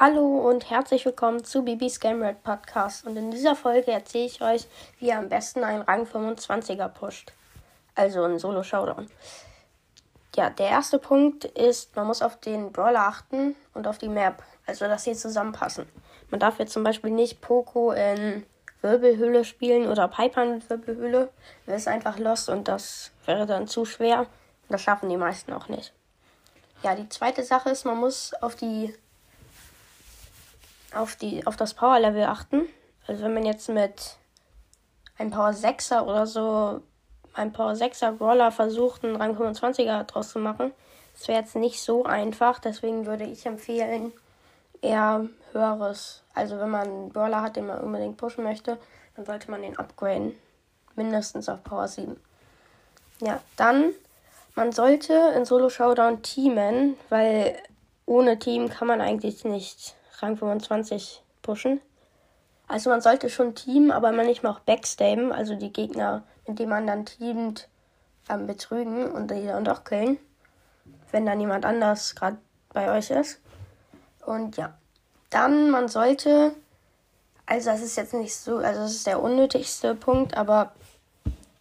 Hallo und herzlich willkommen zu Bibis Game Red Podcast. Und in dieser Folge erzähle ich euch, wie ihr am besten einen Rang 25er pusht. Also einen Solo-Showdown. Ja, der erste Punkt ist, man muss auf den Brawler achten und auf die Map. Also, dass sie zusammenpassen. Man darf jetzt zum Beispiel nicht Poco in Wirbelhöhle spielen oder Piper in Wirbelhöhle. Das ist einfach lost und das wäre dann zu schwer. Das schaffen die meisten auch nicht. Ja, die zweite Sache ist, man muss auf die auf die auf das Power Level achten. Also wenn man jetzt mit einem Power 6er oder so ein Power 6er Brawler versucht, einen Rang 25er draus zu machen, das wäre jetzt nicht so einfach. Deswegen würde ich empfehlen, eher höheres. Also wenn man einen Brawler hat, den man unbedingt pushen möchte, dann sollte man den upgraden. Mindestens auf Power 7. Ja, dann, man sollte in Solo Showdown teamen, weil ohne Team kann man eigentlich nicht Rang 25 pushen. Also man sollte schon teamen, aber man nicht mal auch backstabben, also die Gegner, mit denen man dann teamt, ähm, betrügen und die dann doch killen, wenn dann jemand anders gerade bei euch ist. Und ja, dann man sollte, also das ist jetzt nicht so, also das ist der unnötigste Punkt, aber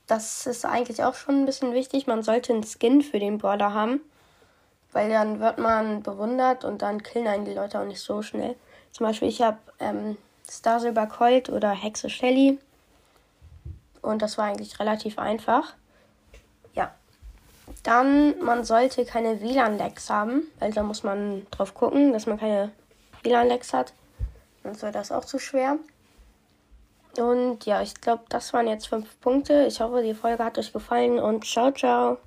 das ist eigentlich auch schon ein bisschen wichtig. Man sollte einen Skin für den Brawler haben weil dann wird man bewundert und dann killen einen die Leute auch nicht so schnell. Zum Beispiel, ich habe ähm, Star Silver Colt oder Hexe Shelly und das war eigentlich relativ einfach. Ja. Dann, man sollte keine WLAN-Lags haben, weil da muss man drauf gucken, dass man keine WLAN-Lags hat. Sonst wäre das auch zu schwer. Und ja, ich glaube, das waren jetzt fünf Punkte. Ich hoffe, die Folge hat euch gefallen und ciao, ciao.